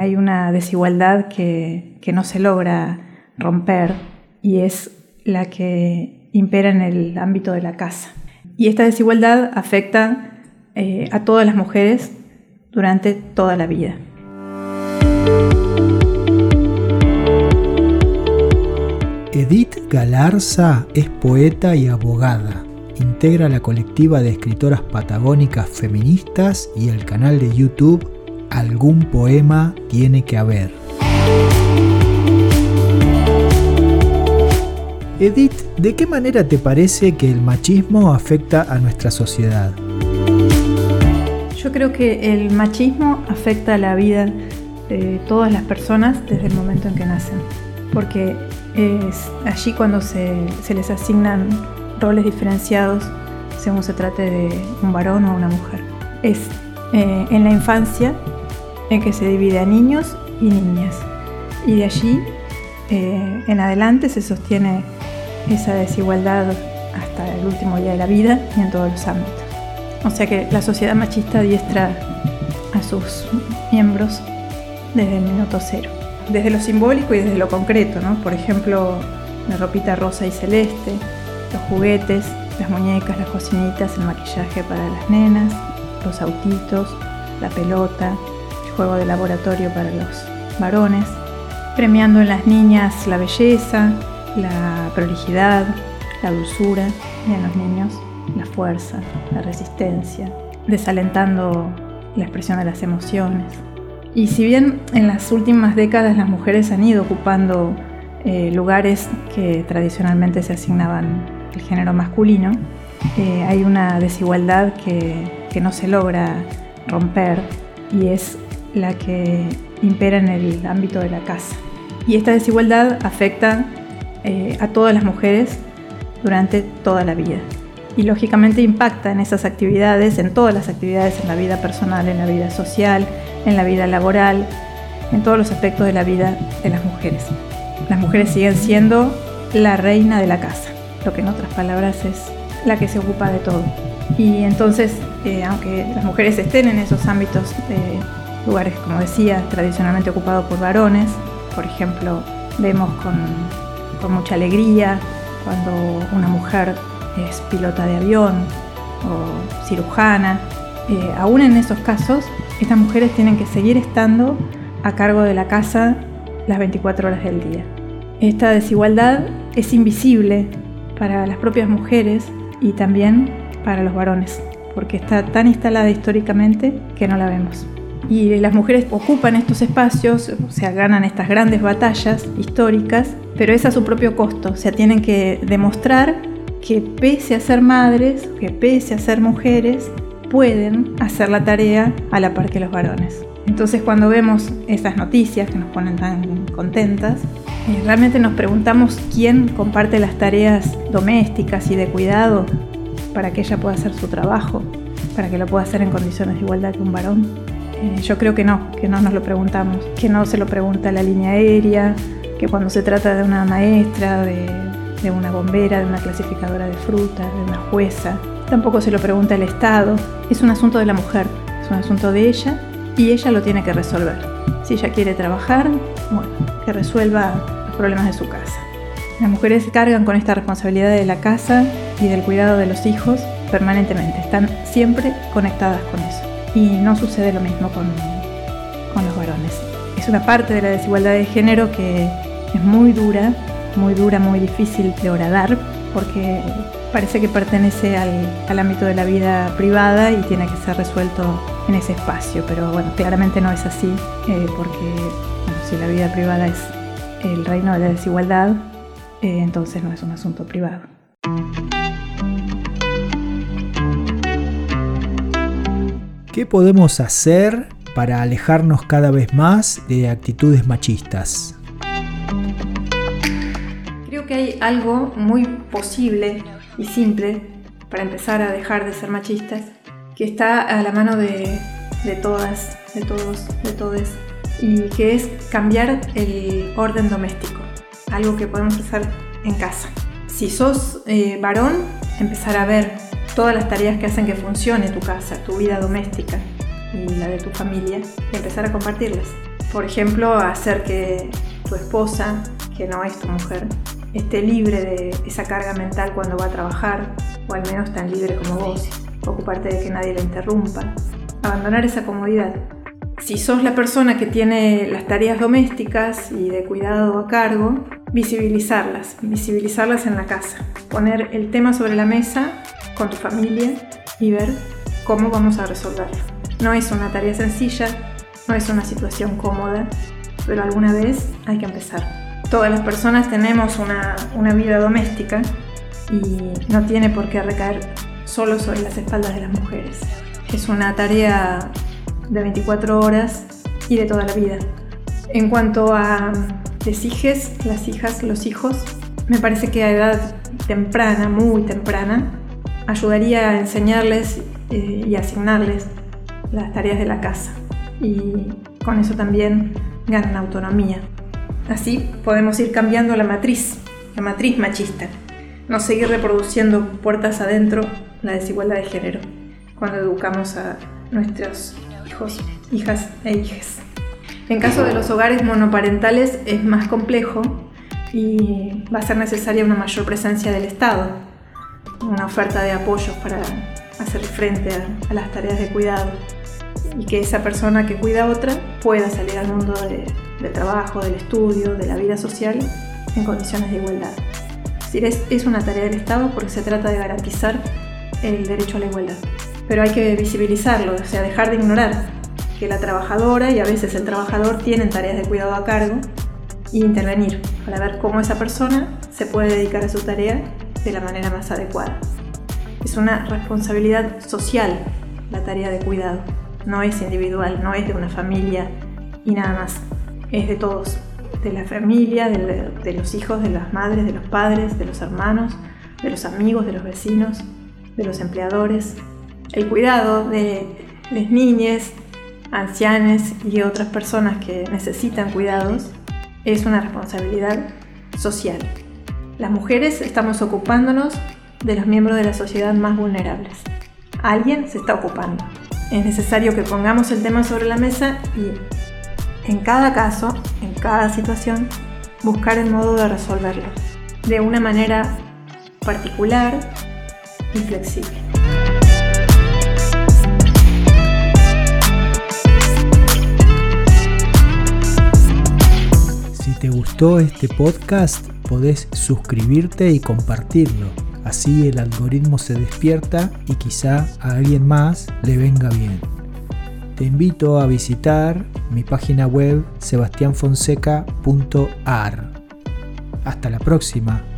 Hay una desigualdad que, no se logra romper y es la que impera en el ámbito de la casa. Y esta desigualdad afecta eh, a todas las mujeres durante toda la vida. Edith Galarza es poeta y abogada. Integra la colectiva de escritoras patagónicas feministas y el canal de YouTube algún poema tiene que haber. Edith, ¿de qué manera te parece que el machismo afecta a nuestra sociedad? Yo creo que el machismo afecta a la vida de todas las personas desde el momento en que nacen, porque es allí cuando se, les asignan roles diferenciados según se trate de un varón o una mujer. Es eh, en la infancia en que se divide a niños y niñas. Y de allí eh, en adelante se sostiene esa desigualdad hasta el último día de la vida y en todos los ámbitos. O sea que la sociedad machista diestra a sus miembros desde el minuto cero. Desde lo simbólico y desde lo concreto, ¿no? Por ejemplo, la ropita rosa y celeste, los juguetes, las muñecas, las cocinitas, el maquillaje para las nenas, los autitos, la pelota, juego de laboratorio para los varones, premiando en las niñas la belleza, la prolijidad, la dulzura y en los niños la fuerza, la resistencia, desalentando la expresión de las emociones. Y si bien en las últimas décadas las mujeres han ido ocupando eh, lugares que tradicionalmente se asignaban al género masculino, eh, hay una desigualdad que, que no se logra romper y es la que impera en el ámbito de la casa. Y esta desigualdad afecta eh, a todas las mujeres durante toda la vida. Y lógicamente impacta en esas actividades, en todas las actividades, en la vida personal, en la vida social, en la vida laboral, en todos los aspectos de la vida de las mujeres. Las mujeres siguen siendo la reina de la casa, lo que en otras palabras es la que se ocupa de todo. Y entonces, eh, aunque las mujeres estén en esos ámbitos eh, lugares, como decía, tradicionalmente ocupados por varones. Por ejemplo, vemos con, mucha alegría cuando una mujer es pilota de avión o cirujana. Eh, aún en esos casos, estas mujeres tienen que seguir estando a cargo de la casa las 24 horas del día. Esta desigualdad es invisible para las propias mujeres y también para los varones, porque está tan instalada históricamente que no la vemos y las mujeres ocupan estos espacios, o sea, ganan estas grandes batallas históricas, pero es a su propio costo, o sea, tienen que demostrar que pese a ser madres, que pese a ser mujeres, pueden hacer la tarea a la par que los varones. Entonces cuando vemos esas noticias que nos ponen tan contentas, eh, realmente nos preguntamos quién comparte las tareas domésticas y de cuidado para que ella pueda hacer su trabajo, para que lo pueda hacer en condiciones de igualdad que un varón. Eh, yo creo que no, que no nos lo preguntamos, que no se lo pregunta la línea aérea, que cuando se trata de una maestra, de, una bombera, de una clasificadora de fruta, de una jueza, tampoco se lo pregunta el Estado. Es un asunto de la mujer, es un asunto de ella y ella lo tiene que resolver. Si ella quiere trabajar, bueno, que resuelva los problemas de su casa. Las mujeres cargan con esta responsabilidad de la casa y del cuidado de los hijos permanentemente, están siempre conectadas con eso y no sucede lo mismo con, con los varones. Es una parte de la desigualdad de género que es muy dura, muy dura, muy difícil de horadar, porque parece que pertenece al, al, ámbito de la vida privada y tiene que ser resuelto en ese espacio, pero bueno, claramente no es así, eh, porque si la vida privada es el reino de la desigualdad, eh, entonces no es un asunto privado. ¿Qué podemos hacer para alejarnos cada vez más de actitudes machistas? Creo que hay algo muy posible y simple para empezar a dejar de ser machistas, que está a la mano de, todas, de todos, de todes, y que es cambiar el orden doméstico, algo que podemos hacer en casa. Si sos eh, varón, empezar a ver todas las tareas que hacen que funcione tu casa, tu vida doméstica y la de tu familia y empezar a compartirlas. Por ejemplo, hacer que tu esposa, que no es tu mujer, esté libre de esa carga mental cuando va a trabajar, o al menos tan libre como vos. Ocuparte de que nadie la interrumpa. Abandonar esa comodidad. Si sos la persona que tiene las tareas domésticas y de cuidado a cargo, visibilizarlas, visibilizarlas en la casa. Poner el tema sobre la mesa con tu familia y ver cómo vamos a resolverlo. No es una tarea sencilla, no es una situación cómoda, pero alguna vez hay que empezar. Todas las personas tenemos una, una vida doméstica y no tiene por qué recaer solo sobre las espaldas de las mujeres. Es una tarea de 24 horas y de toda la vida. En cuanto a las hijas, las hijas, los hijos, me parece que a edad temprana, muy temprana, ayudaría a enseñarles eh, y asignarles las tareas de la casa. Y con eso también ganan autonomía. Así podemos ir cambiando la matriz, la matriz machista. No seguir reproduciendo puertas adentro la desigualdad de género cuando educamos a nuestros hijos, hijas e hijas. En caso de los hogares monoparentales es más complejo y va a ser necesaria una mayor presencia del Estado, una oferta de apoyos para hacer frente a, las tareas de cuidado y que esa persona que cuida a otra pueda salir al mundo del trabajo, del estudio, de la vida social en condiciones de igualdad. Es es una tarea del Estado porque se trata de garantizar el derecho a la igualdad. Pero hay que visibilizarlo, o sea, dejar de ignorar que la trabajadora y a veces el trabajador tienen tareas de cuidado a cargo e intervenir para ver cómo esa persona se puede dedicar a su tarea de la manera más adecuada. Es una responsabilidad social la tarea de cuidado, no es individual, no es de una familia y nada más, es de todos, de la familia, de, los hijos, de las madres, de los padres, de los hermanos, de los amigos, de los vecinos, de los empleadores. El cuidado de las niñas, ancianes y otras personas que necesitan cuidados es una responsabilidad social. Las mujeres estamos ocupándonos de los miembros de la sociedad más vulnerables. Alguien se está ocupando. Es necesario que pongamos el tema sobre la mesa y en cada caso, en cada situación, buscar el modo de resolverlo de una manera particular y flexible. te gustó este podcast, podés suscribirte y compartirlo. Así el algoritmo se despierta y quizá a alguien más le venga bien. Te invito a visitar mi página web sebastianfonseca.ar. Hasta la próxima.